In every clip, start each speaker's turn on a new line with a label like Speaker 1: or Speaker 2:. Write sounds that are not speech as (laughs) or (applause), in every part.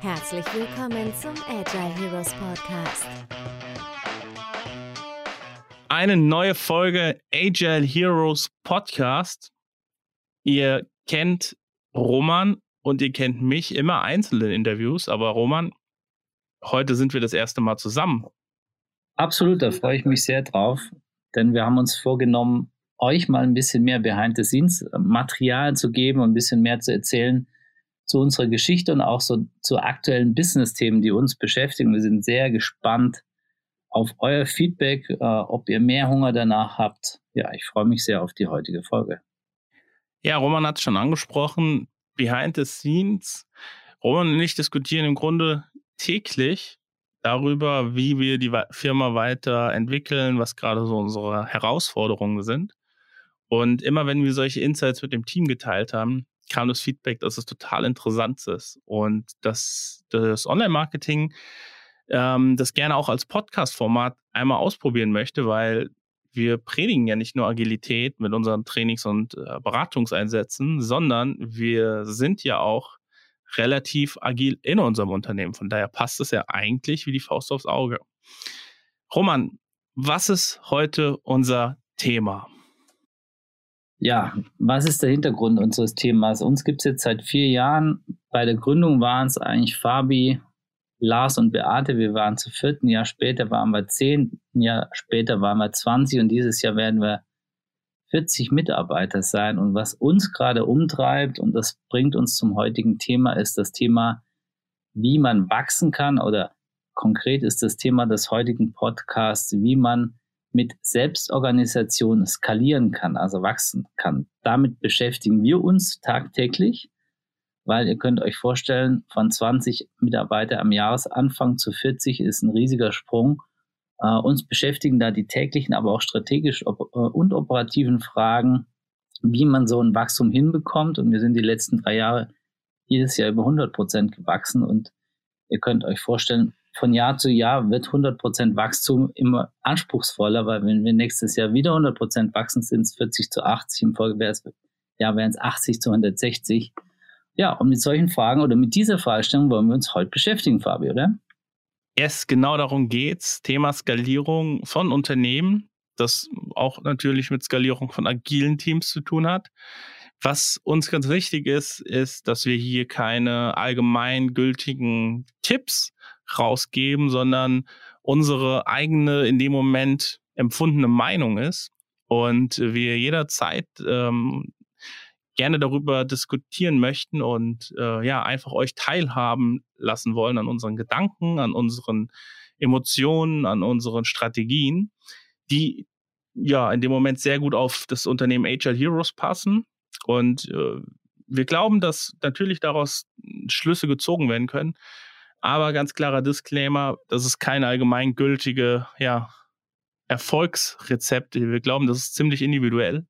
Speaker 1: Herzlich willkommen zum Agile Heroes Podcast.
Speaker 2: Eine neue Folge Agile Heroes Podcast. Ihr kennt Roman und ihr kennt mich immer einzeln in Interviews, aber Roman, heute sind wir das erste Mal zusammen.
Speaker 3: Absolut, da freue ich mich sehr drauf, denn wir haben uns vorgenommen, euch mal ein bisschen mehr Behind the Scenes Material zu geben und ein bisschen mehr zu erzählen, zu unserer Geschichte und auch so zu aktuellen Business-Themen, die uns beschäftigen. Wir sind sehr gespannt auf euer Feedback, äh, ob ihr mehr Hunger danach habt. Ja, ich freue mich sehr auf die heutige Folge.
Speaker 2: Ja, Roman hat es schon angesprochen, Behind the Scenes. Roman und ich diskutieren im Grunde täglich darüber, wie wir die Firma weiterentwickeln, was gerade so unsere Herausforderungen sind. Und immer wenn wir solche Insights mit dem Team geteilt haben, kam das Feedback, dass es total interessant ist und dass das Online-Marketing ähm, das gerne auch als Podcast-Format einmal ausprobieren möchte, weil wir predigen ja nicht nur Agilität mit unseren Trainings und äh, Beratungseinsätzen, sondern wir sind ja auch relativ agil in unserem Unternehmen. Von daher passt es ja eigentlich wie die Faust aufs Auge. Roman, was ist heute unser Thema?
Speaker 3: Ja, was ist der Hintergrund unseres Themas? Uns gibt es jetzt seit vier Jahren. Bei der Gründung waren es eigentlich Fabi, Lars und Beate. Wir waren zu vierten Jahr später waren wir zehn, ein Jahr später waren wir 20 und dieses Jahr werden wir 40 Mitarbeiter sein. Und was uns gerade umtreibt, und das bringt uns zum heutigen Thema, ist das Thema, wie man wachsen kann oder konkret ist das Thema des heutigen Podcasts, wie man mit Selbstorganisation skalieren kann, also wachsen kann. Damit beschäftigen wir uns tagtäglich, weil ihr könnt euch vorstellen, von 20 Mitarbeiter am Jahresanfang zu 40 ist ein riesiger Sprung. Uh, uns beschäftigen da die täglichen, aber auch strategisch op äh, und operativen Fragen, wie man so ein Wachstum hinbekommt. Und wir sind die letzten drei Jahre jedes Jahr über 100 Prozent gewachsen. Und ihr könnt euch vorstellen, von Jahr zu Jahr wird 100% Wachstum immer anspruchsvoller, weil wenn wir nächstes Jahr wieder 100% wachsen, sind es 40 zu 80, im Folgejahr wären es 80 zu 160. Ja, und mit solchen Fragen oder mit dieser Fragestellung wollen wir uns heute beschäftigen, Fabi, oder?
Speaker 2: Yes, genau darum geht's. Thema Skalierung von Unternehmen, das auch natürlich mit Skalierung von agilen Teams zu tun hat. Was uns ganz wichtig ist, ist, dass wir hier keine allgemeingültigen Tipps rausgeben, sondern unsere eigene in dem Moment empfundene Meinung ist. Und wir jederzeit ähm, gerne darüber diskutieren möchten und äh, ja einfach euch teilhaben lassen wollen an unseren Gedanken, an unseren Emotionen, an unseren Strategien, die ja in dem Moment sehr gut auf das Unternehmen Agile Heroes passen. Und äh, wir glauben, dass natürlich daraus Schlüsse gezogen werden können, aber ganz klarer Disclaimer, das ist kein allgemeingültige ja, Erfolgsrezept. Wir glauben, das ist ziemlich individuell.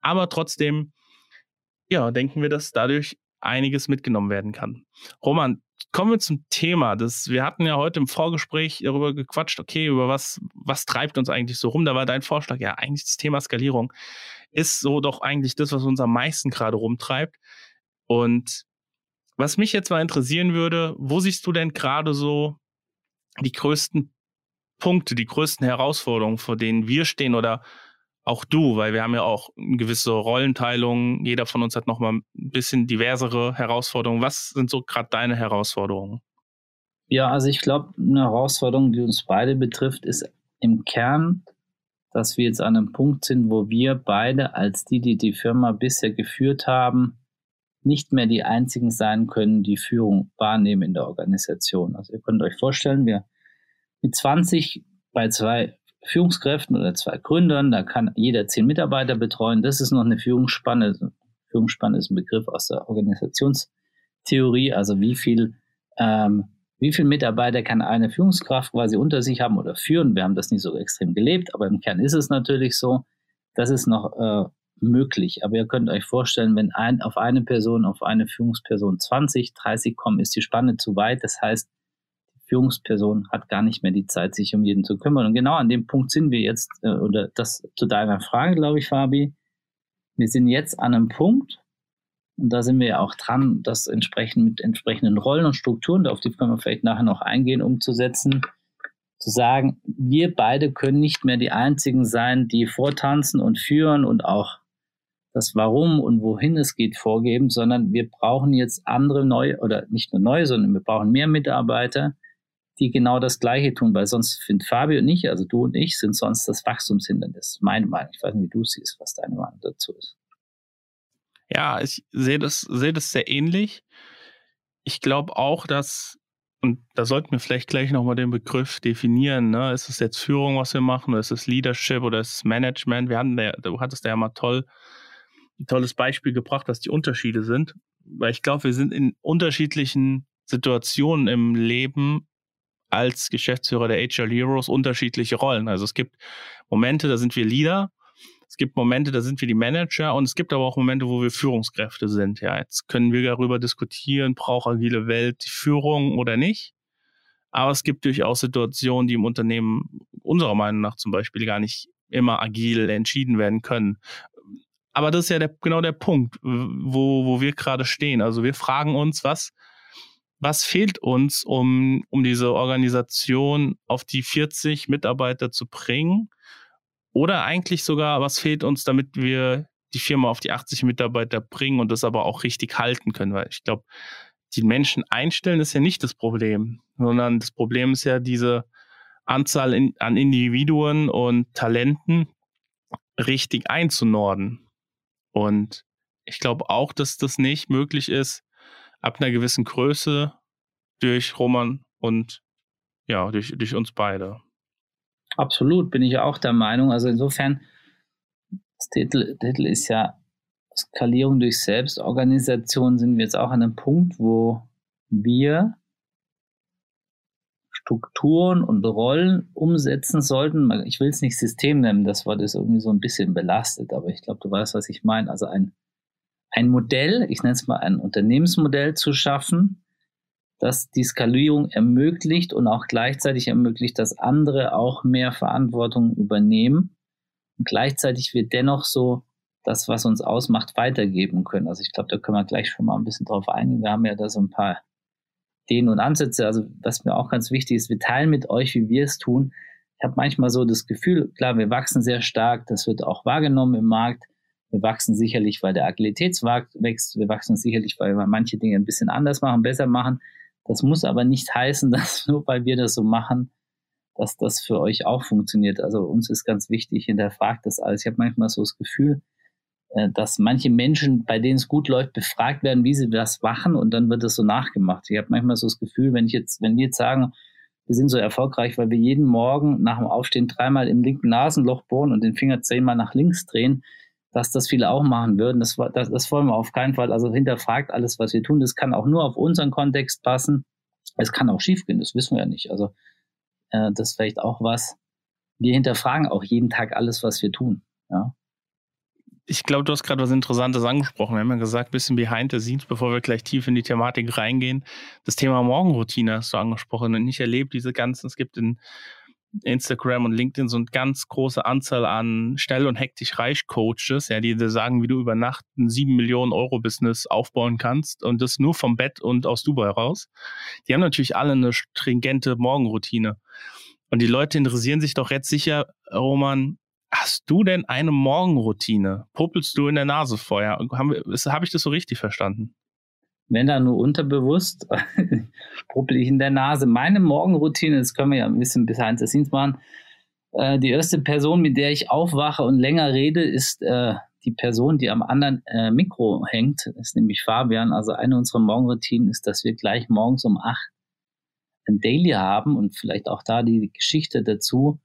Speaker 2: Aber trotzdem, ja, denken wir, dass dadurch einiges mitgenommen werden kann. Roman, kommen wir zum Thema. Das, wir hatten ja heute im Vorgespräch darüber gequatscht, okay, über was, was treibt uns eigentlich so rum? Da war dein Vorschlag, ja, eigentlich das Thema Skalierung ist so doch eigentlich das, was uns am meisten gerade rumtreibt. Und was mich jetzt mal interessieren würde, wo siehst du denn gerade so die größten Punkte, die größten Herausforderungen, vor denen wir stehen oder auch du, weil wir haben ja auch eine gewisse Rollenteilung. Jeder von uns hat nochmal ein bisschen diversere Herausforderungen. Was sind so gerade deine Herausforderungen?
Speaker 3: Ja, also ich glaube, eine Herausforderung, die uns beide betrifft, ist im Kern, dass wir jetzt an einem Punkt sind, wo wir beide als die, die die Firma bisher geführt haben, nicht mehr die einzigen sein können, die Führung wahrnehmen in der Organisation. Also ihr könnt euch vorstellen, wir mit 20 bei zwei Führungskräften oder zwei Gründern, da kann jeder zehn Mitarbeiter betreuen. Das ist noch eine Führungsspanne. Führungsspanne ist ein Begriff aus der Organisationstheorie. Also wie viel, ähm, wie viel Mitarbeiter kann eine Führungskraft quasi unter sich haben oder führen? Wir haben das nicht so extrem gelebt, aber im Kern ist es natürlich so. Das ist noch äh, möglich. Aber ihr könnt euch vorstellen, wenn ein, auf eine Person, auf eine Führungsperson 20, 30 kommen, ist die Spanne zu weit. Das heißt, die Führungsperson hat gar nicht mehr die Zeit, sich um jeden zu kümmern. Und genau an dem Punkt sind wir jetzt, äh, oder das zu deiner Frage, glaube ich, Fabi. Wir sind jetzt an einem Punkt, Und da sind wir ja auch dran, das entsprechend mit entsprechenden Rollen und Strukturen, auf die können wir vielleicht nachher noch eingehen, umzusetzen. Zu sagen, wir beide können nicht mehr die einzigen sein, die vortanzen und führen und auch das Warum und wohin es geht vorgeben, sondern wir brauchen jetzt andere neue oder nicht nur neue, sondern wir brauchen mehr Mitarbeiter, die genau das Gleiche tun, weil sonst sind Fabio und ich, also du und ich, sind sonst das Wachstumshindernis. Meine Meinung. Ich weiß nicht, wie du siehst, was deine Meinung dazu ist.
Speaker 2: Ja, ich sehe das, sehe das sehr ähnlich. Ich glaube auch, dass, und da sollten wir vielleicht gleich nochmal den Begriff definieren, ne? Ist es jetzt Führung, was wir machen, oder ist es Leadership oder ist es Management? Wir hatten da, du hattest ja mal toll, ein tolles Beispiel gebracht, was die Unterschiede sind. Weil ich glaube, wir sind in unterschiedlichen Situationen im Leben als Geschäftsführer der HR Heroes unterschiedliche Rollen. Also es gibt Momente, da sind wir Leader, es gibt Momente, da sind wir die Manager und es gibt aber auch Momente, wo wir Führungskräfte sind. Ja, jetzt können wir darüber diskutieren, braucht agile Welt die Führung oder nicht. Aber es gibt durchaus Situationen, die im Unternehmen unserer Meinung nach zum Beispiel gar nicht immer agil entschieden werden können. Aber das ist ja der, genau der Punkt, wo, wo wir gerade stehen. Also wir fragen uns, was, was fehlt uns, um, um diese Organisation auf die 40 Mitarbeiter zu bringen? Oder eigentlich sogar, was fehlt uns, damit wir die Firma auf die 80 Mitarbeiter bringen und das aber auch richtig halten können? Weil ich glaube, die Menschen einstellen ist ja nicht das Problem, sondern das Problem ist ja diese Anzahl in, an Individuen und Talenten richtig einzunorden. Und ich glaube auch, dass das nicht möglich ist, ab einer gewissen Größe durch Roman und ja, durch, durch uns beide.
Speaker 3: Absolut, bin ich auch der Meinung. Also insofern, das Titel, Titel ist ja Skalierung durch Selbstorganisation, sind wir jetzt auch an einem Punkt, wo wir Strukturen und Rollen umsetzen sollten. Ich will es nicht System nennen, das Wort ist irgendwie so ein bisschen belastet, aber ich glaube, du weißt, was ich meine. Also ein ein Modell, ich nenne es mal ein Unternehmensmodell zu schaffen, das die Skalierung ermöglicht und auch gleichzeitig ermöglicht, dass andere auch mehr Verantwortung übernehmen und gleichzeitig wir dennoch so das, was uns ausmacht, weitergeben können. Also ich glaube, da können wir gleich schon mal ein bisschen drauf eingehen. Wir haben ja da so ein paar Ideen und Ansätze. Also was mir auch ganz wichtig ist, wir teilen mit euch, wie wir es tun. Ich habe manchmal so das Gefühl, klar, wir wachsen sehr stark, das wird auch wahrgenommen im Markt. Wir wachsen sicherlich, weil der Agilitätsmarkt wächst. Wir wachsen sicherlich, weil wir manche Dinge ein bisschen anders machen, besser machen. Das muss aber nicht heißen, (laughs) dass nur weil wir das so machen, dass das für euch auch funktioniert. Also uns ist ganz wichtig, hinterfragt das alles. Ich habe manchmal so das Gefühl, dass manche Menschen, bei denen es gut läuft, befragt werden, wie sie das machen und dann wird das so nachgemacht. Ich habe manchmal so das Gefühl, wenn ich jetzt, wenn wir jetzt sagen, wir sind so erfolgreich, weil wir jeden Morgen nach dem Aufstehen dreimal im linken Nasenloch bohren und den Finger zehnmal nach links drehen, dass das viele auch machen würden. Das, das, das wollen wir auf keinen Fall. Also hinterfragt alles, was wir tun. Das kann auch nur auf unseren Kontext passen. Es kann auch schiefgehen, das wissen wir ja nicht. Also äh, das ist vielleicht auch was. Wir hinterfragen auch jeden Tag alles, was wir tun. Ja.
Speaker 2: Ich glaube, du hast gerade was Interessantes angesprochen. Wir haben ja gesagt, bisschen behind the scenes, bevor wir gleich tief in die Thematik reingehen. Das Thema Morgenroutine hast du angesprochen und ich erlebe diese ganzen, es gibt in Instagram und LinkedIn so eine ganz große Anzahl an schnell und hektisch reich Coaches, ja, die dir sagen, wie du über Nacht ein 7 Millionen Euro Business aufbauen kannst und das nur vom Bett und aus Dubai raus. Die haben natürlich alle eine stringente Morgenroutine. Und die Leute interessieren sich doch jetzt sicher, Roman, hast du denn eine Morgenroutine? Popelst du in der Nase vorher? Habe hab ich das so richtig verstanden?
Speaker 3: wenn da nur unterbewusst, (laughs) ruppel ich in der Nase. Meine Morgenroutine, das können wir ja ein bisschen behind the scenes machen. Äh, die erste Person, mit der ich aufwache und länger rede, ist äh, die Person, die am anderen äh, Mikro hängt, ist nämlich Fabian. Also eine unserer Morgenroutinen ist, dass wir gleich morgens um acht ein Daily haben und vielleicht auch da die Geschichte dazu.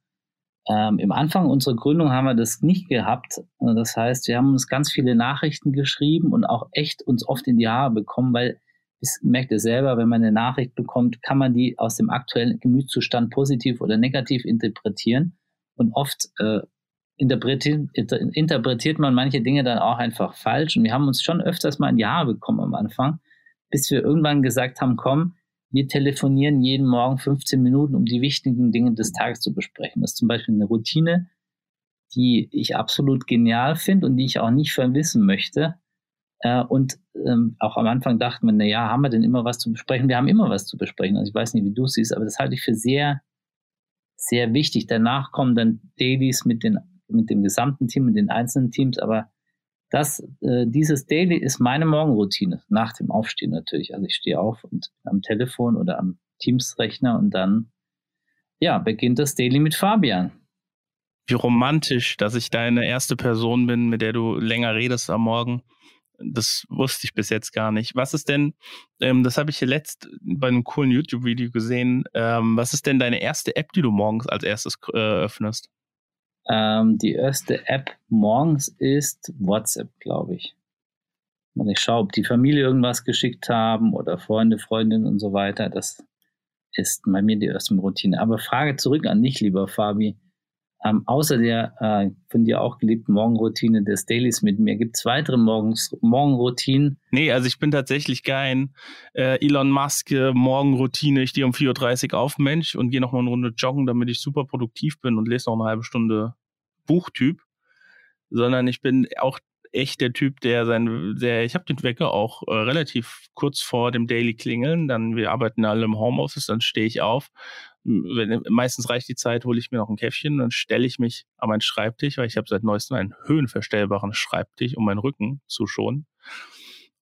Speaker 3: Ähm, Im Anfang unserer Gründung haben wir das nicht gehabt. Das heißt, wir haben uns ganz viele Nachrichten geschrieben und auch echt uns oft in die Haare bekommen, weil das merkt ihr selber, wenn man eine Nachricht bekommt, kann man die aus dem aktuellen Gemütszustand positiv oder negativ interpretieren. Und oft äh, interpretiert, inter, interpretiert man manche Dinge dann auch einfach falsch. Und wir haben uns schon öfters mal in die Haare bekommen am Anfang, bis wir irgendwann gesagt haben, komm, wir telefonieren jeden Morgen 15 Minuten, um die wichtigen Dinge des Tages zu besprechen. Das ist zum Beispiel eine Routine, die ich absolut genial finde und die ich auch nicht vermissen möchte. Äh, und ähm, auch am Anfang dachten wir, na ja, haben wir denn immer was zu besprechen? Wir haben immer was zu besprechen. Also ich weiß nicht, wie du es siehst, aber das halte ich für sehr, sehr wichtig. Danach kommen dann Dailies mit, den, mit dem gesamten Team, mit den einzelnen Teams, aber das, äh, dieses Daily ist meine Morgenroutine, nach dem Aufstehen natürlich. Also ich stehe auf und am Telefon oder am Teams-Rechner und dann, ja, beginnt das Daily mit Fabian.
Speaker 2: Wie romantisch, dass ich deine erste Person bin, mit der du länger redest am Morgen. Das wusste ich bis jetzt gar nicht. Was ist denn, ähm, das habe ich hier letzt bei einem coolen YouTube-Video gesehen, ähm, was ist denn deine erste App, die du morgens als erstes äh, öffnest?
Speaker 3: Ähm, die erste App morgens ist WhatsApp, glaube ich. Und ich schaue, ob die Familie irgendwas geschickt haben oder Freunde, Freundinnen und so weiter. Das ist bei mir die erste Routine. Aber Frage zurück an dich, lieber Fabi. Ähm, außer der äh, von dir auch geliebten Morgenroutine des Dailies mit mir, gibt es weitere Morgens, Morgenroutinen?
Speaker 2: Nee, also ich bin tatsächlich kein äh, Elon Musk äh, Morgenroutine. Ich stehe um 4.30 Uhr auf, Mensch, und gehe noch mal eine Runde joggen, damit ich super produktiv bin und lese noch eine halbe Stunde Buchtyp. Sondern ich bin auch echt der Typ, der sein, der, ich habe den Wecker auch äh, relativ kurz vor dem Daily klingeln. Dann, wir arbeiten alle im Homeoffice, dann stehe ich auf. Wenn, meistens reicht die Zeit, hole ich mir noch ein Käffchen, dann stelle ich mich an meinen Schreibtisch, weil ich habe seit neuestem einen höhenverstellbaren Schreibtisch, um meinen Rücken zu schonen.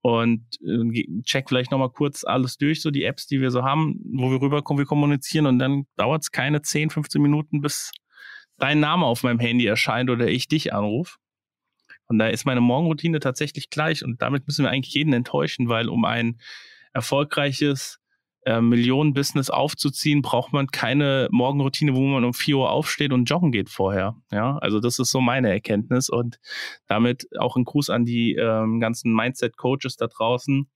Speaker 2: Und äh, check vielleicht nochmal kurz alles durch, so die Apps, die wir so haben, wo wir rüberkommen, wir kommunizieren und dann dauert es keine 10, 15 Minuten, bis dein Name auf meinem Handy erscheint oder ich dich anrufe. Und da ist meine Morgenroutine tatsächlich gleich und damit müssen wir eigentlich jeden enttäuschen, weil um ein erfolgreiches äh, Millionen-Business aufzuziehen, braucht man keine Morgenroutine, wo man um 4 Uhr aufsteht und joggen geht vorher. Ja, also das ist so meine Erkenntnis und damit auch ein Gruß an die ähm, ganzen Mindset-Coaches da draußen.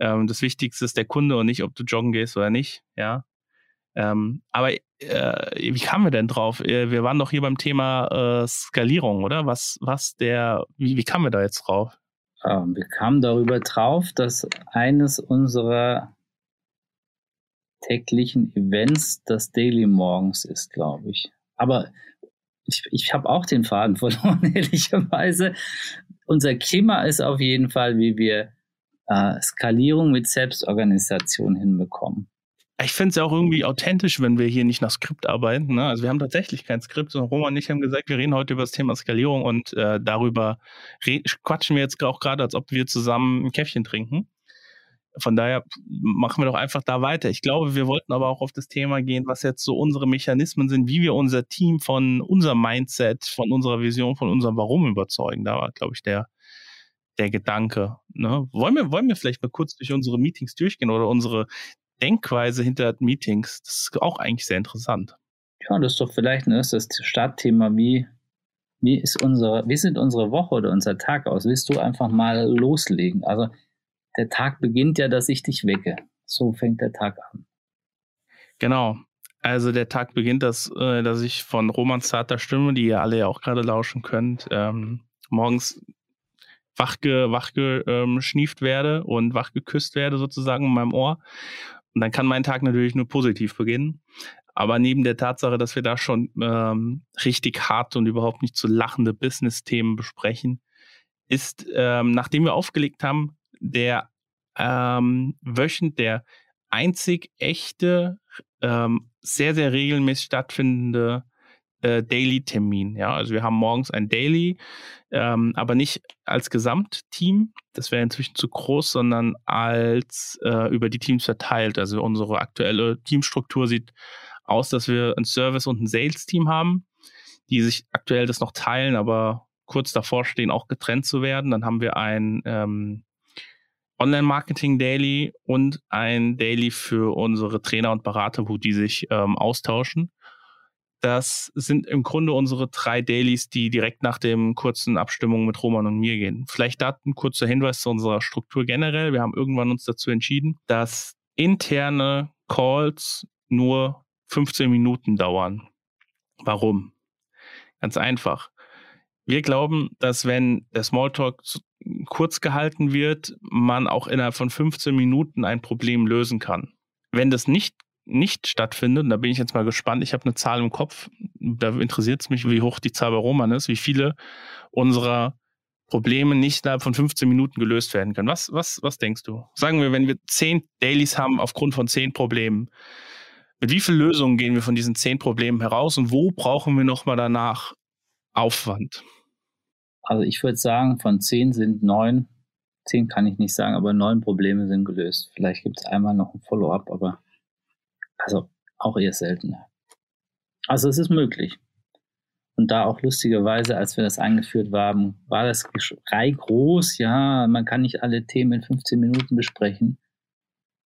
Speaker 2: Ähm, das Wichtigste ist der Kunde und nicht, ob du joggen gehst oder nicht. Ja, ähm, aber äh, wie kamen wir denn drauf? Äh, wir waren doch hier beim Thema äh, Skalierung, oder? Was, was der, wie, wie kamen wir da jetzt drauf?
Speaker 3: Ähm, wir kamen darüber drauf, dass eines unserer täglichen Events das Daily Morgens ist, glaube ich. Aber ich, ich habe auch den Faden (laughs) verloren, ehrlicherweise. Unser Thema ist auf jeden Fall, wie wir äh, Skalierung mit Selbstorganisation hinbekommen.
Speaker 2: Ich finde es ja auch irgendwie authentisch, wenn wir hier nicht nach Skript arbeiten. Ne? Also wir haben tatsächlich kein Skript, sondern Roman und ich haben gesagt, wir reden heute über das Thema Skalierung und äh, darüber quatschen wir jetzt auch gerade, als ob wir zusammen ein Käffchen trinken. Von daher machen wir doch einfach da weiter. Ich glaube, wir wollten aber auch auf das Thema gehen, was jetzt so unsere Mechanismen sind, wie wir unser Team von unserem Mindset, von unserer Vision, von unserem Warum überzeugen. Da war, glaube ich, der, der Gedanke. Ne? Wollen, wir, wollen wir vielleicht mal kurz durch unsere Meetings durchgehen oder unsere Denkweise hinter Meetings. Das ist auch eigentlich sehr interessant.
Speaker 3: Ja, das ist doch vielleicht ein erstes Startthema. Wie, wie ist unsere, wie sieht unsere Woche oder unser Tag aus? Willst du einfach mal loslegen? Also, der Tag beginnt ja, dass ich dich wecke. So fängt der Tag an.
Speaker 2: Genau. Also der Tag beginnt, dass, äh, dass ich von Romans zarter Stimme, die ihr alle ja auch gerade lauschen könnt, ähm, morgens wachge, wachgeschnieft ähm, werde und wachgeküsst werde sozusagen in meinem Ohr. Und dann kann mein Tag natürlich nur positiv beginnen. Aber neben der Tatsache, dass wir da schon ähm, richtig harte und überhaupt nicht zu lachende Business-Themen besprechen, ist, ähm, nachdem wir aufgelegt haben, der ähm, wöchend der einzig echte, ähm, sehr, sehr regelmäßig stattfindende äh, Daily-Termin. Ja, also wir haben morgens ein Daily, ähm, aber nicht als Gesamtteam. Das wäre inzwischen zu groß, sondern als äh, über die Teams verteilt. Also unsere aktuelle Teamstruktur sieht aus, dass wir ein Service und ein Sales-Team haben, die sich aktuell das noch teilen, aber kurz davor stehen, auch getrennt zu werden. Dann haben wir ein ähm, Online-Marketing Daily und ein Daily für unsere Trainer und Berater, wo die sich ähm, austauschen. Das sind im Grunde unsere drei Dailies, die direkt nach dem kurzen Abstimmung mit Roman und mir gehen. Vielleicht da ein kurzer Hinweis zu unserer Struktur generell. Wir haben irgendwann uns dazu entschieden, dass interne Calls nur 15 Minuten dauern. Warum? Ganz einfach. Wir glauben, dass wenn der Smalltalk kurz gehalten wird, man auch innerhalb von 15 Minuten ein Problem lösen kann. Wenn das nicht nicht stattfindet, und da bin ich jetzt mal gespannt, ich habe eine Zahl im Kopf, da interessiert es mich, wie hoch die Zahl bei Roman ist, wie viele unserer Probleme nicht innerhalb von 15 Minuten gelöst werden können. Was, was, was denkst du? Sagen wir, wenn wir zehn Dailies haben aufgrund von zehn Problemen, mit wie vielen Lösungen gehen wir von diesen zehn Problemen heraus und wo brauchen wir nochmal danach Aufwand?
Speaker 3: Also ich würde sagen, von zehn sind neun, zehn kann ich nicht sagen, aber neun Probleme sind gelöst. Vielleicht gibt es einmal noch ein Follow-up, aber also auch eher seltener. Also es ist möglich. Und da auch lustigerweise, als wir das eingeführt haben, war das Geschrei groß. Ja, man kann nicht alle Themen in 15 Minuten besprechen.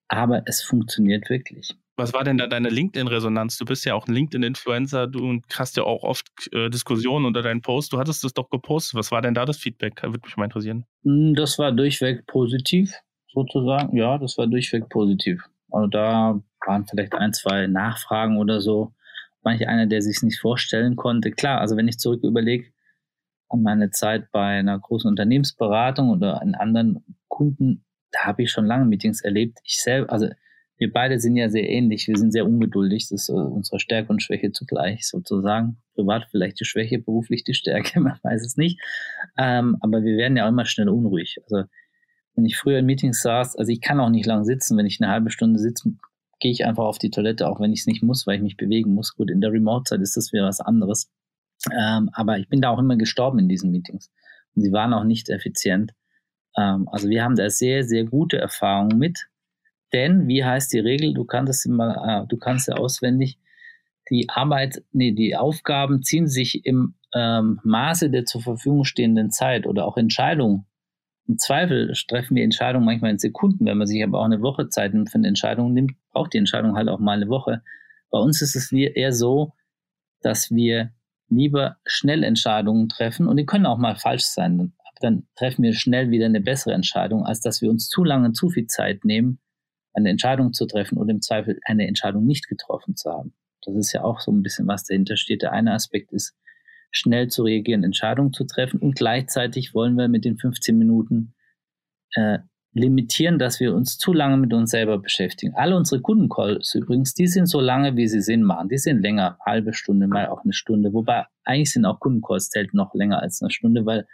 Speaker 3: Aber es funktioniert wirklich.
Speaker 2: Was war denn da deine LinkedIn-Resonanz? Du bist ja auch ein LinkedIn-Influencer, du hast ja auch oft äh, Diskussionen unter deinen Posts. Du hattest das doch gepostet. Was war denn da das Feedback? Würde mich mal interessieren.
Speaker 3: Hm, das war durchweg positiv, sozusagen. Ja, das war durchweg positiv. Also da waren vielleicht ein, zwei Nachfragen oder so manch einer, der sich nicht vorstellen konnte. Klar, also wenn ich zurück überlege an meine Zeit bei einer großen Unternehmensberatung oder in anderen Kunden, da habe ich schon lange Meetings erlebt. Ich selber, also wir beide sind ja sehr ähnlich. Wir sind sehr ungeduldig. Das ist unsere Stärke und Schwäche zugleich sozusagen. Privat vielleicht die Schwäche, beruflich die Stärke, (laughs) man weiß es nicht. Ähm, aber wir werden ja auch immer schnell unruhig. Also wenn ich früher in Meetings saß, also ich kann auch nicht lang sitzen. Wenn ich eine halbe Stunde sitze, gehe ich einfach auf die Toilette, auch wenn ich es nicht muss, weil ich mich bewegen muss. Gut, in der Remote-Zeit ist das wieder was anderes. Ähm, aber ich bin da auch immer gestorben in diesen Meetings. Und sie waren auch nicht effizient. Ähm, also wir haben da sehr, sehr gute Erfahrungen mit. Denn, wie heißt die Regel? Du kannst immer, äh, du kannst ja auswendig. Die Arbeit, nee, die Aufgaben ziehen sich im ähm, Maße der zur Verfügung stehenden Zeit oder auch Entscheidungen im Zweifel treffen wir Entscheidungen manchmal in Sekunden. Wenn man sich aber auch eine Woche Zeit nimmt für eine Entscheidung, nimmt, braucht die Entscheidung halt auch mal eine Woche. Bei uns ist es eher so, dass wir lieber schnell Entscheidungen treffen und die können auch mal falsch sein. Dann treffen wir schnell wieder eine bessere Entscheidung, als dass wir uns zu lange zu viel Zeit nehmen, eine Entscheidung zu treffen oder im Zweifel eine Entscheidung nicht getroffen zu haben. Das ist ja auch so ein bisschen, was dahinter steht. Der eine Aspekt ist, schnell zu reagieren, Entscheidungen zu treffen und gleichzeitig wollen wir mit den 15 Minuten äh, limitieren, dass wir uns zu lange mit uns selber beschäftigen. Alle unsere Kundencalls übrigens, die sind so lange, wie sie Sinn machen. Die sind länger, halbe Stunde, mal auch eine Stunde. Wobei eigentlich sind auch Kundencalls zählt noch länger als eine Stunde, weil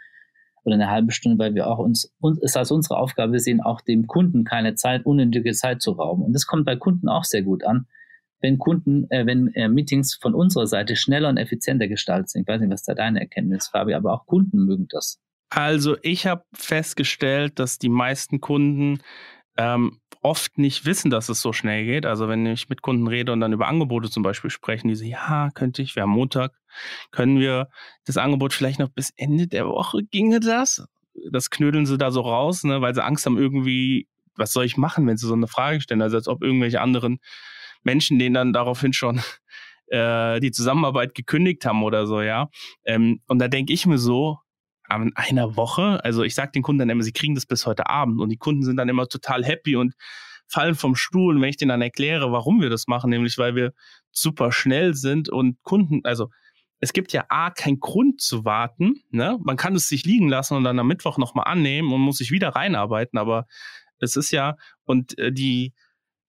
Speaker 3: oder eine halbe Stunde, weil wir auch uns, uns ist als unsere Aufgabe sehen, auch dem Kunden keine Zeit, unnötige Zeit zu rauben. Und das kommt bei Kunden auch sehr gut an, wenn Kunden, äh, wenn äh, Meetings von unserer Seite schneller und effizienter gestaltet sind. Ich weiß nicht, was da deine Erkenntnis, Fabi, aber auch Kunden mögen das.
Speaker 2: Also ich habe festgestellt, dass die meisten Kunden ähm, oft nicht wissen, dass es so schnell geht. Also wenn ich mit Kunden rede und dann über Angebote zum Beispiel sprechen, die sagen, ja, könnte ich, wir haben Montag, können wir das Angebot vielleicht noch bis Ende der Woche ginge das? Das knödeln sie da so raus, ne, weil sie Angst haben irgendwie, was soll ich machen, wenn sie so eine Frage stellen? Also als ob irgendwelche anderen Menschen denen dann daraufhin schon (laughs) äh, die Zusammenarbeit gekündigt haben oder so, ja. Ähm, und da denke ich mir so, in einer Woche, also ich sage den Kunden dann immer, sie kriegen das bis heute Abend und die Kunden sind dann immer total happy und fallen vom Stuhl, wenn ich denen dann erkläre, warum wir das machen, nämlich weil wir super schnell sind und Kunden, also es gibt ja A, keinen Grund zu warten, ne? Man kann es sich liegen lassen und dann am Mittwoch nochmal annehmen und muss sich wieder reinarbeiten, aber es ist ja, und äh, die,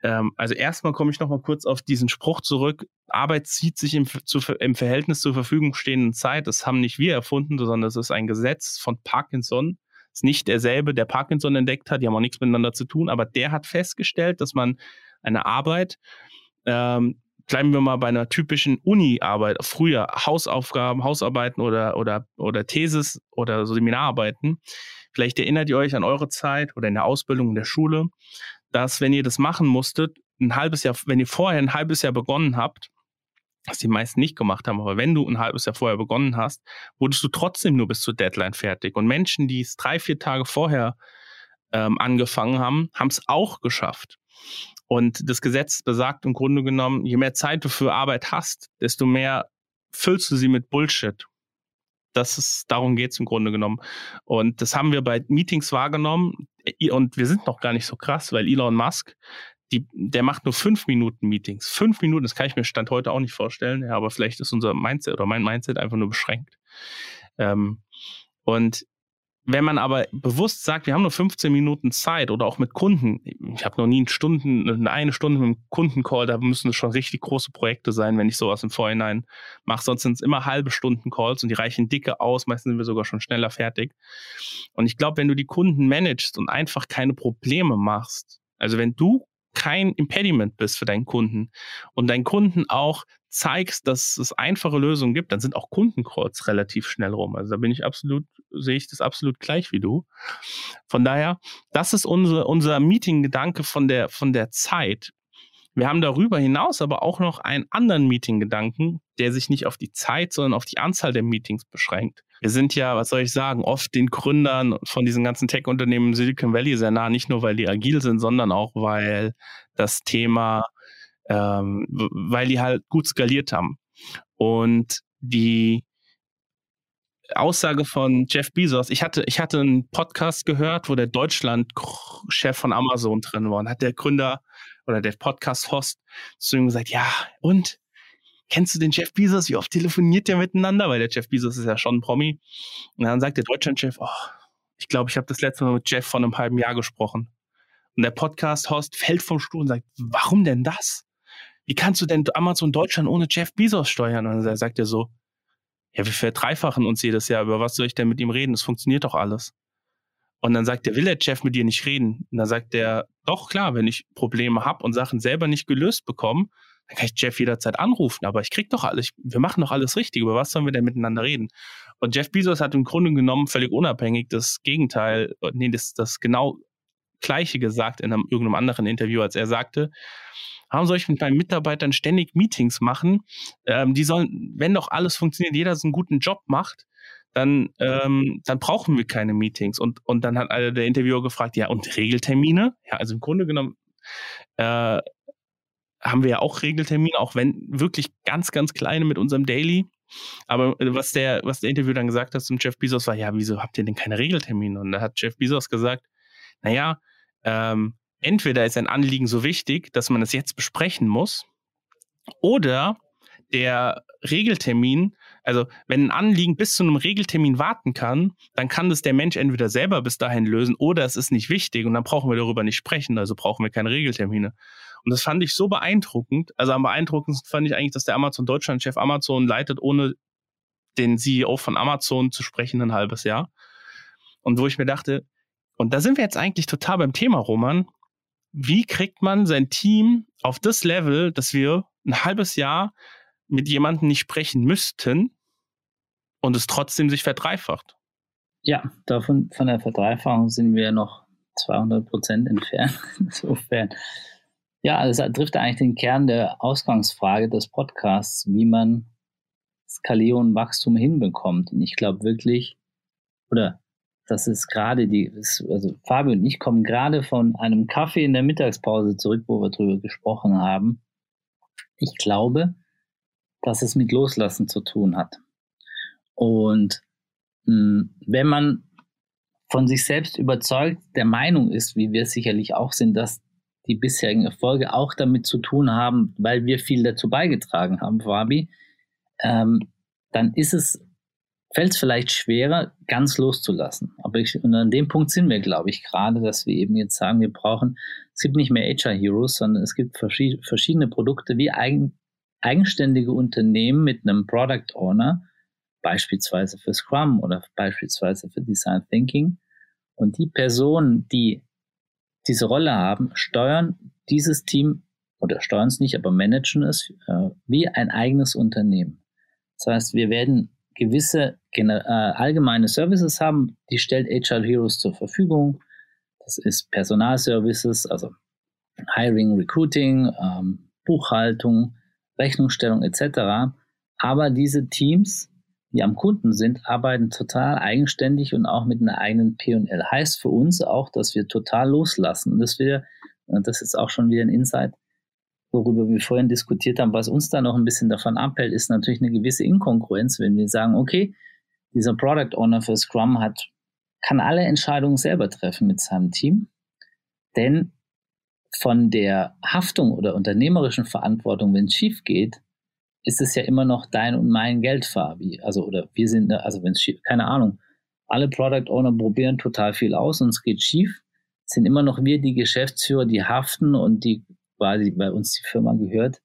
Speaker 2: ähm, also erstmal komme ich noch mal kurz auf diesen Spruch zurück. Arbeit zieht sich im, zu, im Verhältnis zur Verfügung stehenden Zeit. Das haben nicht wir erfunden, sondern das ist ein Gesetz von Parkinson. Ist nicht derselbe, der Parkinson entdeckt hat. Die haben auch nichts miteinander zu tun. Aber der hat festgestellt, dass man eine Arbeit, ähm, bleiben wir mal bei einer typischen Uni-Arbeit, früher Hausaufgaben, Hausarbeiten oder, oder, oder Thesis oder Seminararbeiten. Vielleicht erinnert ihr euch an eure Zeit oder in der Ausbildung in der Schule dass wenn ihr das machen musstet, ein halbes Jahr, wenn ihr vorher ein halbes Jahr begonnen habt, was die meisten nicht gemacht haben, aber wenn du ein halbes Jahr vorher begonnen hast, wurdest du trotzdem nur bis zur Deadline fertig. Und Menschen, die es drei, vier Tage vorher ähm, angefangen haben, haben es auch geschafft. Und das Gesetz besagt im Grunde genommen, je mehr Zeit du für Arbeit hast, desto mehr füllst du sie mit Bullshit. Das ist, darum geht's im Grunde genommen. Und das haben wir bei Meetings wahrgenommen. Und wir sind noch gar nicht so krass, weil Elon Musk, die, der macht nur fünf Minuten Meetings. Fünf Minuten, das kann ich mir Stand heute auch nicht vorstellen. Ja, aber vielleicht ist unser Mindset oder mein Mindset einfach nur beschränkt. Ähm, und wenn man aber bewusst sagt, wir haben nur 15 Minuten Zeit oder auch mit Kunden, ich habe noch nie eine Stunde, eine Stunde mit einem Kundencall, da müssen es schon richtig große Projekte sein, wenn ich sowas im Vorhinein mache. Sonst sind es immer halbe Stunden Calls und die reichen dicke aus, meistens sind wir sogar schon schneller fertig. Und ich glaube, wenn du die Kunden managst und einfach keine Probleme machst, also wenn du kein Impediment bist für deinen Kunden und deinen Kunden auch zeigst, dass es einfache Lösungen gibt, dann sind auch Kundencalls relativ schnell rum. Also da bin ich absolut, sehe ich das absolut gleich wie du. Von daher, das ist unsere, unser Meeting-Gedanke von der, von der Zeit. Wir haben darüber hinaus aber auch noch einen anderen Meeting-Gedanken, der sich nicht auf die Zeit, sondern auf die Anzahl der Meetings beschränkt. Wir sind ja, was soll ich sagen, oft den Gründern von diesen ganzen Tech-Unternehmen im Silicon Valley sehr nah, nicht nur weil die agil sind, sondern auch weil das Thema ähm, weil die halt gut skaliert haben. Und die Aussage von Jeff Bezos, ich hatte, ich hatte einen Podcast gehört, wo der Deutschland-Chef von Amazon drin war und hat der Gründer oder der Podcast-Host zu ihm gesagt, ja, und? Kennst du den Jeff Bezos? Wie oft telefoniert der miteinander? Weil der Jeff Bezos ist ja schon ein Promi. Und dann sagt der Deutschland-Chef, oh, ich glaube, ich habe das letzte Mal mit Jeff vor einem halben Jahr gesprochen. Und der Podcast-Host fällt vom Stuhl und sagt, warum denn das? wie kannst du denn Amazon Deutschland ohne Jeff Bezos steuern? Und dann sagt er so, ja, wir verdreifachen uns jedes Jahr, über was soll ich denn mit ihm reden? Das funktioniert doch alles. Und dann sagt er, will der Jeff mit dir nicht reden? Und dann sagt er, doch klar, wenn ich Probleme habe und Sachen selber nicht gelöst bekomme, dann kann ich Jeff jederzeit anrufen, aber ich krieg doch alles, wir machen doch alles richtig, über was sollen wir denn miteinander reden? Und Jeff Bezos hat im Grunde genommen völlig unabhängig das Gegenteil, nee, das, das genau Gleiche gesagt in einem, irgendeinem anderen Interview, als er sagte, Warum soll ich mit meinen Mitarbeitern ständig Meetings machen? Ähm, die sollen, wenn doch alles funktioniert, jeder so einen guten Job macht, dann, ähm, dann brauchen wir keine Meetings. Und, und dann hat der Interviewer gefragt, ja, und Regeltermine? Ja, also im Grunde genommen äh, haben wir ja auch Regeltermine, auch wenn wirklich ganz, ganz kleine mit unserem Daily. Aber was der, was der Interview dann gesagt hat zum Jeff Bezos war, ja, wieso habt ihr denn keine Regeltermine? Und da hat Jeff Bezos gesagt, naja, ähm, entweder ist ein Anliegen so wichtig, dass man es jetzt besprechen muss, oder der Regeltermin, also wenn ein Anliegen bis zu einem Regeltermin warten kann, dann kann das der Mensch entweder selber bis dahin lösen oder es ist nicht wichtig und dann brauchen wir darüber nicht sprechen, also brauchen wir keine Regeltermine. Und das fand ich so beeindruckend. Also am beeindruckendsten fand ich eigentlich, dass der Amazon Deutschland-Chef Amazon leitet, ohne den CEO von Amazon zu sprechen, ein halbes Jahr. Und wo ich mir dachte, und da sind wir jetzt eigentlich total beim Thema, Roman wie kriegt man sein Team auf das Level, dass wir ein halbes Jahr mit jemandem nicht sprechen müssten und es trotzdem sich verdreifacht?
Speaker 3: Ja, davon von der Verdreifachung sind wir noch 200 Prozent entfernt. (laughs) Insofern, ja, also das trifft eigentlich den Kern der Ausgangsfrage des Podcasts, wie man Skalierung und Wachstum hinbekommt. Und ich glaube wirklich, oder das ist gerade die, also Fabio und ich kommen gerade von einem Kaffee in der Mittagspause zurück, wo wir drüber gesprochen haben. Ich glaube, dass es mit Loslassen zu tun hat. Und mh, hm, wenn man von sich selbst überzeugt der Meinung ist, wie wir sicherlich auch sind, dass die bisherigen Erfolge auch damit zu tun haben, weil wir viel dazu beigetragen haben, Fabi, ähm, dann ist es fällt es vielleicht schwerer, ganz loszulassen. Aber ich, und an dem Punkt sind wir, glaube ich, gerade, dass wir eben jetzt sagen, wir brauchen, es gibt nicht mehr HR Heroes, sondern es gibt verschiedene Produkte wie eigen, eigenständige Unternehmen mit einem Product Owner, beispielsweise für Scrum oder beispielsweise für Design Thinking. Und die Personen, die diese Rolle haben, steuern dieses Team oder steuern es nicht, aber managen es äh, wie ein eigenes Unternehmen. Das heißt, wir werden gewisse äh, allgemeine Services haben, die stellt HR Heroes zur Verfügung. Das ist Personalservices, also Hiring, Recruiting, ähm, Buchhaltung, Rechnungsstellung etc. Aber diese Teams, die am Kunden sind, arbeiten total eigenständig und auch mit einer eigenen P&L. Heißt für uns auch, dass wir total loslassen und dass wir, das ist auch schon wieder ein Insight, worüber wir vorhin diskutiert haben, was uns da noch ein bisschen davon abhält, ist natürlich eine gewisse Inkongruenz, wenn wir sagen, okay, dieser Product Owner für Scrum hat, kann alle Entscheidungen selber treffen mit seinem Team, denn von der Haftung oder unternehmerischen Verantwortung, wenn es schief geht, ist es ja immer noch dein und mein Geld, Fabi. Also, oder wir sind, also wenn es schief, keine Ahnung, alle Product Owner probieren total viel aus und es geht schief, sind immer noch wir die Geschäftsführer, die haften und die quasi bei uns die Firma gehört,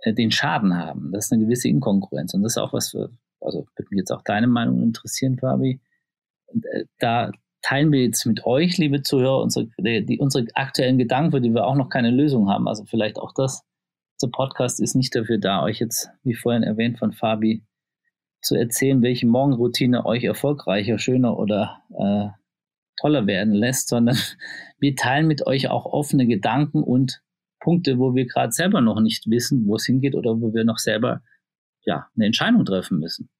Speaker 3: äh, den Schaden haben. Das ist eine gewisse Inkonkurrenz und das ist auch was für, also würde mich jetzt auch deine Meinung interessieren, Fabi. Und, äh, da teilen wir jetzt mit euch, liebe Zuhörer, unsere, die, unsere aktuellen Gedanken, für die wir auch noch keine Lösung haben. Also vielleicht auch das. Unser Podcast ist nicht dafür da, euch jetzt, wie vorhin erwähnt von Fabi, zu erzählen, welche Morgenroutine euch erfolgreicher, schöner oder äh, toller werden lässt, sondern (laughs) wir teilen mit euch auch offene Gedanken und Punkte, wo wir gerade selber noch nicht wissen, wo es hingeht oder wo wir noch selber ja eine Entscheidung treffen müssen.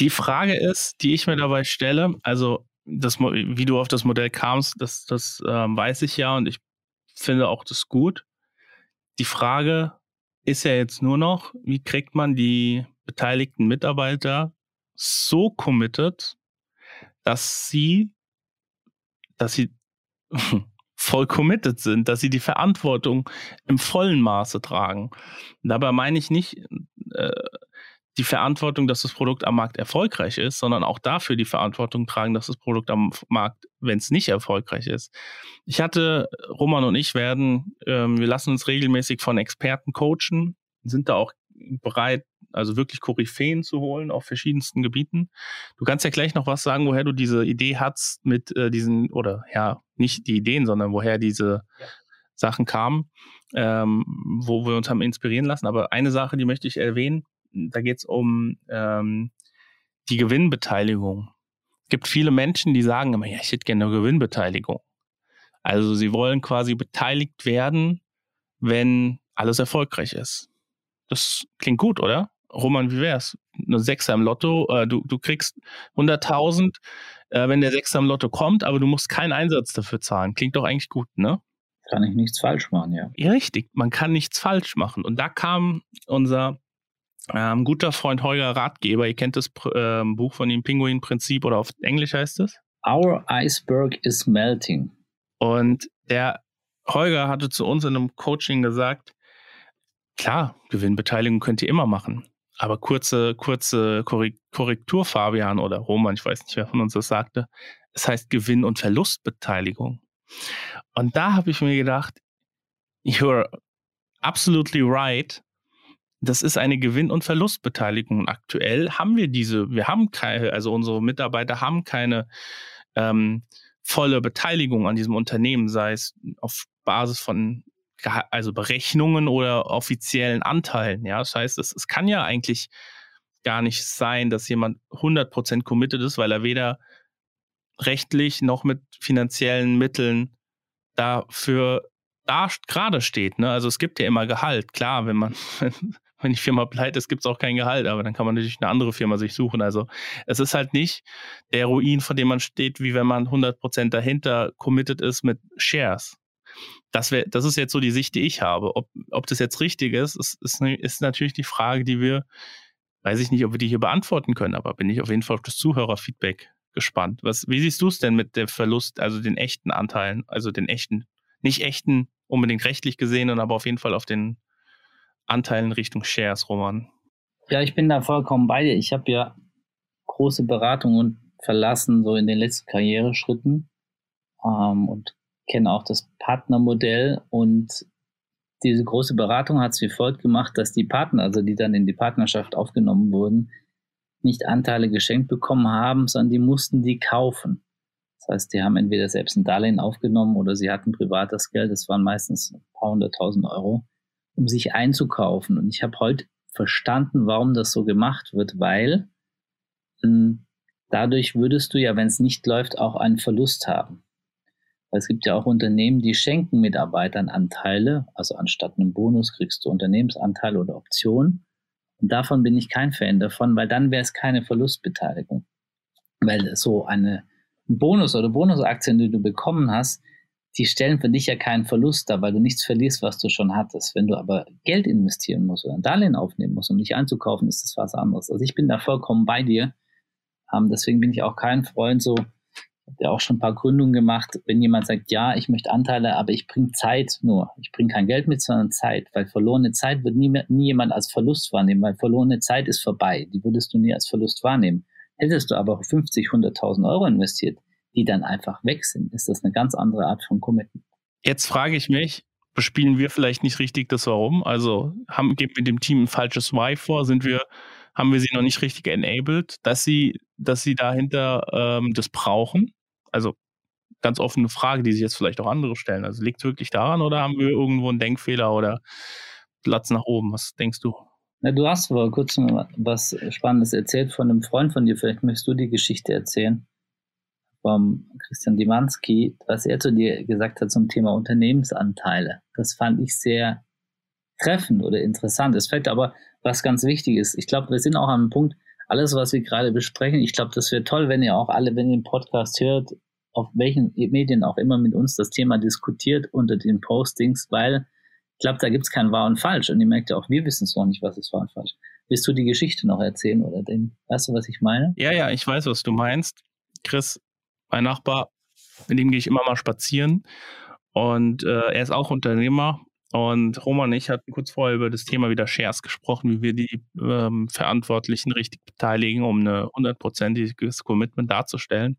Speaker 2: Die Frage ist, die ich mir dabei stelle, also das, wie du auf das Modell kamst, das, das ähm, weiß ich ja und ich finde auch das gut. Die Frage ist ja jetzt nur noch, wie kriegt man die beteiligten Mitarbeiter so committed, dass sie, dass sie (laughs) voll committed sind, dass sie die Verantwortung im vollen Maße tragen. Dabei meine ich nicht äh, die Verantwortung, dass das Produkt am Markt erfolgreich ist, sondern auch dafür die Verantwortung tragen, dass das Produkt am Markt, wenn es nicht erfolgreich ist. Ich hatte, Roman und ich werden, ähm, wir lassen uns regelmäßig von Experten coachen, sind da auch bereit, also wirklich Koryphäen zu holen auf verschiedensten Gebieten. Du kannst ja gleich noch was sagen, woher du diese Idee hast mit äh, diesen, oder ja, nicht die Ideen, sondern woher diese ja. Sachen kamen, ähm, wo wir uns haben inspirieren lassen. Aber eine Sache, die möchte ich erwähnen, da geht es um ähm, die Gewinnbeteiligung. Es gibt viele Menschen, die sagen immer, ja, ich hätte gerne eine Gewinnbeteiligung. Also sie wollen quasi beteiligt werden, wenn alles erfolgreich ist. Das klingt gut, oder? Roman, wie wär's? Eine Sechser im Lotto, äh, du, du kriegst 100.000, äh, wenn der Sechser im Lotto kommt, aber du musst keinen Einsatz dafür zahlen. Klingt doch eigentlich gut, ne?
Speaker 3: Kann ich nichts falsch machen, ja.
Speaker 2: Ja, richtig. Man kann nichts falsch machen. Und da kam unser ähm, guter Freund Holger Ratgeber, ihr kennt das äh, Buch von ihm, Pinguin-Prinzip oder auf Englisch heißt es?
Speaker 3: Our Iceberg is melting.
Speaker 2: Und der Holger hatte zu uns in einem Coaching gesagt, klar, Gewinnbeteiligung könnt ihr immer machen. Aber kurze, kurze Korrektur, Fabian oder Roman, ich weiß nicht, wer von uns das sagte. Es heißt Gewinn- und Verlustbeteiligung. Und da habe ich mir gedacht, you're absolutely right das ist eine Gewinn- und Verlustbeteiligung. Aktuell haben wir diese, wir haben keine, also unsere Mitarbeiter haben keine ähm, volle Beteiligung an diesem Unternehmen, sei es auf Basis von also Berechnungen oder offiziellen Anteilen. Ja, das heißt, es, es kann ja eigentlich gar nicht sein, dass jemand 100% committed ist, weil er weder rechtlich noch mit finanziellen Mitteln dafür da gerade steht. Ne? Also es gibt ja immer Gehalt. Klar, wenn man, (laughs) wenn die Firma pleite ist, gibt es auch kein Gehalt, aber dann kann man natürlich eine andere Firma sich suchen. Also es ist halt nicht der Ruin, vor dem man steht, wie wenn man 100% dahinter committed ist mit Shares. Das, wär, das ist jetzt so die Sicht, die ich habe. Ob, ob das jetzt richtig ist, ist, ist, ist natürlich die Frage, die wir, weiß ich nicht, ob wir die hier beantworten können, aber bin ich auf jeden Fall auf das Zuhörerfeedback gespannt. Was, wie siehst du es denn mit dem Verlust, also den echten Anteilen, also den echten, nicht echten, unbedingt rechtlich gesehen, aber auf jeden Fall auf den Anteilen Richtung Shares, Roman?
Speaker 3: Ja, ich bin da vollkommen bei dir. Ich habe ja große Beratungen verlassen, so in den letzten Karriereschritten ähm, und kenne auch das Partnermodell und diese große Beratung hat es wie folgt gemacht, dass die Partner, also die dann in die Partnerschaft aufgenommen wurden, nicht Anteile geschenkt bekommen haben, sondern die mussten die kaufen. Das heißt, die haben entweder selbst ein Darlehen aufgenommen oder sie hatten privates Geld, das waren meistens ein paar hunderttausend Euro um sich einzukaufen. Und ich habe heute verstanden, warum das so gemacht wird, weil mh, hm, dadurch würdest du ja, wenn es nicht läuft, auch einen Verlust haben. Weil es gibt ja auch Unternehmen, die schenken Mitarbeitern Anteile, also anstatt einem Bonus kriegst du Unternehmensanteile oder Optionen. Und davon bin ich kein Fan davon, weil dann wäre es keine Verlustbeteiligung. Weil so eine ein Bonus oder Bonusaktien, die du bekommen hast, die stellen für dich ja keinen Verlust dar, weil du nichts verlierst, was du schon hattest. Wenn du aber Geld investieren musst oder ein Darlehen aufnehmen musst, um dich einzukaufen, ist das was anderes. Also ich bin da vollkommen bei dir. Ähm, deswegen bin ich auch kein Freund so, habe ja auch schon ein paar Gründungen gemacht, wenn jemand sagt, ja, ich möchte Anteile, aber ich bringe Zeit nur. Ich bringe kein Geld mit, sondern Zeit, weil verlorene Zeit wird nie, mehr, nie jemand als Verlust wahrnehmen, weil verlorene Zeit ist vorbei. Die würdest du nie als Verlust wahrnehmen. Hättest du aber 50, 100.000 Euro investiert, die dann einfach weg sind, ist das eine ganz andere Art von Commitment.
Speaker 2: Jetzt frage ich mich, bespielen wir vielleicht nicht richtig das Warum? Also haben, geben wir dem Team ein falsches Why vor? Sind wir, haben wir sie noch nicht richtig enabled, dass sie, dass sie dahinter ähm, das brauchen? Also ganz offene Frage, die sich jetzt vielleicht auch andere stellen. Also liegt es wirklich daran oder haben wir irgendwo einen Denkfehler oder Platz nach oben? Was denkst du?
Speaker 3: Na, du hast vor kurzem was Spannendes erzählt von einem Freund von dir. Vielleicht möchtest du die Geschichte erzählen vom Christian Dimanski, was er zu dir gesagt hat zum Thema Unternehmensanteile. Das fand ich sehr treffend oder interessant. Es fällt aber was ganz wichtig ist. Ich glaube, wir sind auch am Punkt, alles, was wir gerade besprechen, ich glaube, das wäre toll, wenn ihr auch alle, wenn ihr den Podcast hört, auf welchen Medien auch immer mit uns das Thema diskutiert unter den Postings, weil ich glaube, da gibt es kein wahr und falsch. Und ihr merkt ja auch, wir wissen es noch nicht, was ist wahr und falsch. Willst du die Geschichte noch erzählen oder den, weißt du, was ich meine?
Speaker 2: Ja, ja, ich weiß, was du meinst. Chris, mein Nachbar, mit dem gehe ich immer mal spazieren. Und äh, er ist auch Unternehmer. Und Roman und ich hatten kurz vorher über das Thema wieder Shares gesprochen, wie wir die ähm, Verantwortlichen richtig beteiligen, um ein hundertprozentiges Commitment darzustellen.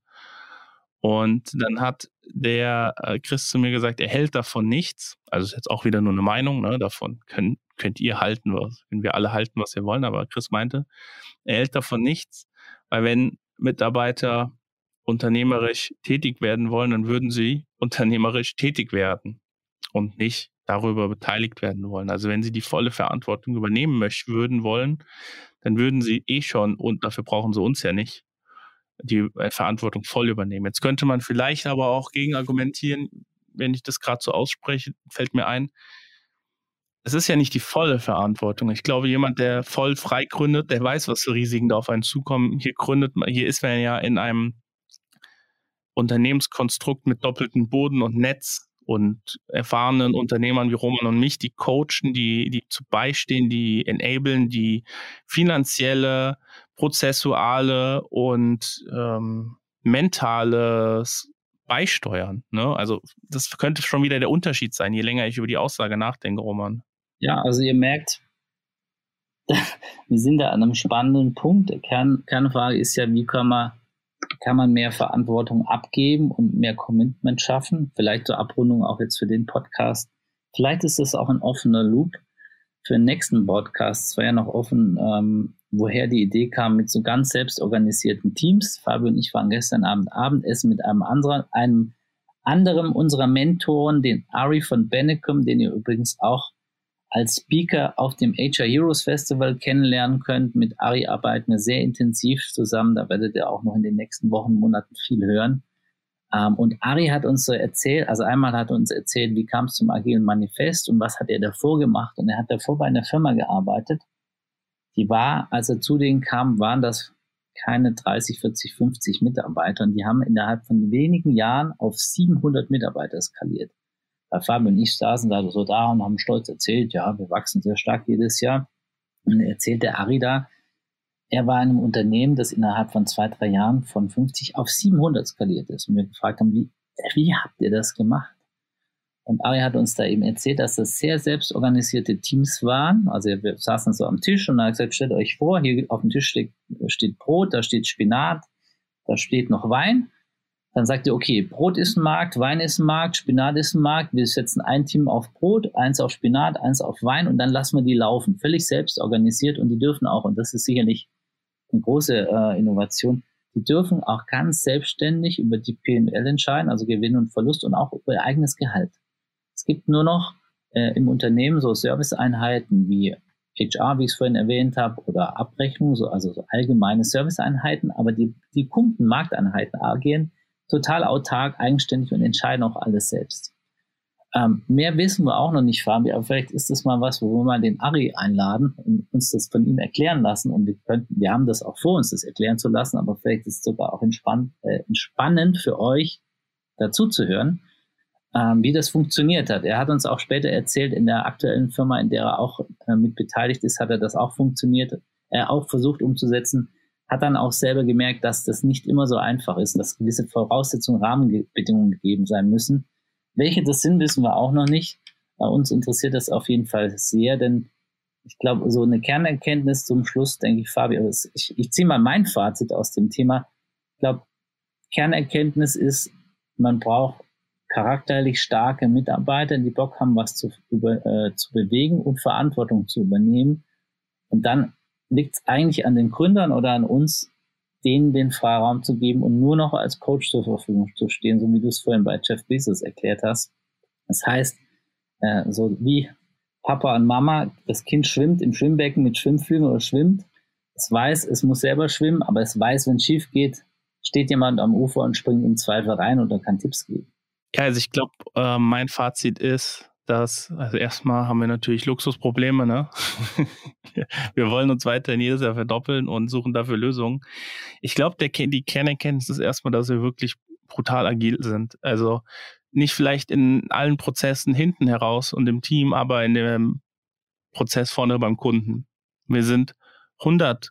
Speaker 2: Und dann hat der äh, Chris zu mir gesagt, er hält davon nichts. Also ist jetzt auch wieder nur eine Meinung, ne? davon können, könnt ihr halten, was, können wir alle halten, was wir wollen. Aber Chris meinte, er hält davon nichts, weil wenn Mitarbeiter unternehmerisch tätig werden wollen, dann würden sie unternehmerisch tätig werden und nicht darüber beteiligt werden wollen. Also wenn sie die volle Verantwortung übernehmen möchten, würden wollen, dann würden sie eh schon, und dafür brauchen sie uns ja nicht, die äh, Verantwortung voll übernehmen. Jetzt könnte man vielleicht aber auch gegen argumentieren, wenn ich das gerade so ausspreche, fällt mir ein, es ist ja nicht die volle Verantwortung. Ich glaube, jemand, der voll frei gründet, der weiß, was für Risiken da auf einen zukommen. Hier gründet man, hier ist man ja in einem Unternehmenskonstrukt mit doppeltem Boden und Netz und erfahrenen Unternehmern wie Roman und mich, die coachen, die, die zu beistehen, die enablen, die finanzielle, prozessuale und ähm, mentales beisteuern. Ne? Also das könnte schon wieder der Unterschied sein, je länger ich über die Aussage nachdenke, Roman.
Speaker 3: Ja, also ihr merkt, (laughs) wir sind da an einem spannenden Punkt. Kern, Kernfrage ist ja, wie kann man kann man mehr Verantwortung abgeben und mehr Commitment schaffen. Vielleicht zur Abrundung auch jetzt für den Podcast. Vielleicht ist das auch ein offener Loop für den nächsten Podcast. Es war ja noch offen, ähm, woher die Idee kam mit so ganz selbstorganisierten Teams. Fabio und ich waren gestern Abend Abendessen mit einem anderen, einem anderen unserer Mentoren, den Ari von Bennekum, den ihr übrigens auch als Speaker auf dem HR Heroes Festival kennenlernen könnt. Mit Ari arbeiten wir sehr intensiv zusammen. Da werdet ihr auch noch in den nächsten Wochen, Monaten viel hören. Ähm, und Ari hat uns so erzählt, also einmal hat er uns erzählt, wie kam es zum Agilen Manifest und was hat er davor gemacht. Und er hat davor bei einer Firma gearbeitet. Die war, als er zu denen kam, waren das keine 30, 40, 50 Mitarbeiter. Und die haben innerhalb von wenigen Jahren auf 700 Mitarbeiter skaliert. Fabian und ich saßen da so da und haben stolz erzählt, ja, wir wachsen sehr stark jedes Jahr. Und er erzählt der Ari da, er war in einem Unternehmen, das innerhalb von zwei, drei Jahren von 50 auf 700 skaliert ist. Und wir gefragt haben, wie, wie habt ihr das gemacht? Und Ari hat uns da eben erzählt, dass das sehr selbstorganisierte Teams waren. Also wir saßen so am Tisch und er hat gesagt, stellt euch vor, hier auf dem Tisch steht, steht Brot, da steht Spinat, da steht noch Wein. Dann sagt ihr, okay, Brot ist ein Markt, Wein ist ein Markt, Spinat ist ein Markt. Wir setzen ein Team auf Brot, eins auf Spinat, eins auf Wein und dann lassen wir die laufen. Völlig selbst organisiert und die dürfen auch, und das ist sicherlich eine große äh, Innovation, die dürfen auch ganz selbstständig über die PNL entscheiden, also Gewinn und Verlust und auch über ihr eigenes Gehalt. Es gibt nur noch äh, im Unternehmen so Serviceeinheiten wie HR, wie ich es vorhin erwähnt habe, oder Abrechnung, so, also so allgemeine Serviceeinheiten, aber die, die Kundenmarkteinheiten agieren total autark, eigenständig und entscheiden auch alles selbst. Ähm, mehr wissen wir auch noch nicht, Fabi, aber vielleicht ist das mal was, wo wir mal den Ari einladen und uns das von ihm erklären lassen. Und wir könnten, wir haben das auch vor, uns das erklären zu lassen, aber vielleicht ist es sogar auch entspann, äh, entspannend für euch, dazu zu hören, ähm, wie das funktioniert hat. Er hat uns auch später erzählt, in der aktuellen Firma, in der er auch äh, mit beteiligt ist, hat er das auch funktioniert, er auch versucht umzusetzen hat dann auch selber gemerkt, dass das nicht immer so einfach ist, dass gewisse Voraussetzungen, Rahmenbedingungen gegeben sein müssen. Welche das sind, wissen wir auch noch nicht. Bei uns interessiert das auf jeden Fall sehr, denn ich glaube, so eine Kernerkenntnis zum Schluss, denke ich, Fabi, also ich, ich ziehe mal mein Fazit aus dem Thema. Ich glaube, Kernerkenntnis ist, man braucht charakterlich starke Mitarbeiter, die Bock haben, was zu, über, äh, zu bewegen und Verantwortung zu übernehmen. Und dann liegt es eigentlich an den Gründern oder an uns, denen den Freiraum zu geben und nur noch als Coach zur Verfügung zu stehen, so wie du es vorhin bei Jeff Bezos erklärt hast. Das heißt, äh, so wie Papa und Mama, das Kind schwimmt im Schwimmbecken mit Schwimmflügeln oder schwimmt. Es weiß, es muss selber schwimmen, aber es weiß, wenn es schief geht, steht jemand am Ufer und springt im Zweifel rein oder kann Tipps geben.
Speaker 2: Ja, also ich glaube, äh, mein Fazit ist, dass, also erstmal haben wir natürlich Luxusprobleme, ne? (laughs) wir wollen uns weiterhin jedes Jahr verdoppeln und suchen dafür Lösungen. Ich glaube, die Kernerkenntnis ist erstmal, dass wir wirklich brutal agil sind. Also nicht vielleicht in allen Prozessen hinten heraus und im Team, aber in dem Prozess vorne beim Kunden. Wir sind 100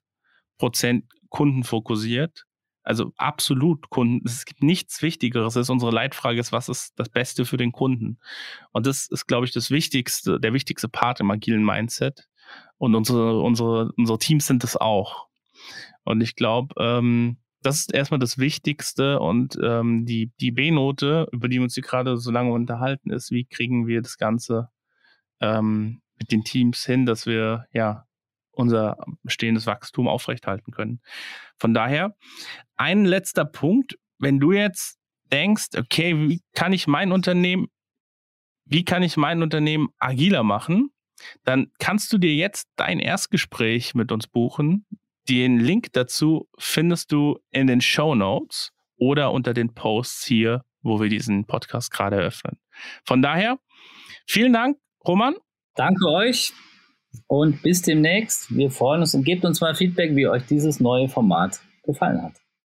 Speaker 2: Prozent kundenfokussiert also absolut Kunden. Es gibt nichts Wichtigeres. ist unsere Leitfrage ist, was ist das Beste für den Kunden? Und das ist, glaube ich, das Wichtigste, der wichtigste Part im agilen Mindset. Und unsere, unsere, unsere Teams sind es auch. Und ich glaube, ähm, das ist erstmal das Wichtigste und ähm, die, die B-Note, über die wir uns hier gerade so lange unterhalten, ist, wie kriegen wir das Ganze ähm, mit den Teams hin, dass wir ja unser bestehendes Wachstum aufrechthalten können. Von daher, ein letzter Punkt, wenn du jetzt denkst, okay, wie kann ich mein Unternehmen, wie kann ich mein Unternehmen agiler machen, dann kannst du dir jetzt dein Erstgespräch mit uns buchen. Den Link dazu findest du in den Show Notes oder unter den Posts hier, wo wir diesen Podcast gerade eröffnen. Von daher, vielen Dank, Roman.
Speaker 3: Danke euch. Und bis demnächst. Wir freuen uns und gebt uns mal Feedback, wie euch dieses neue Format gefallen hat.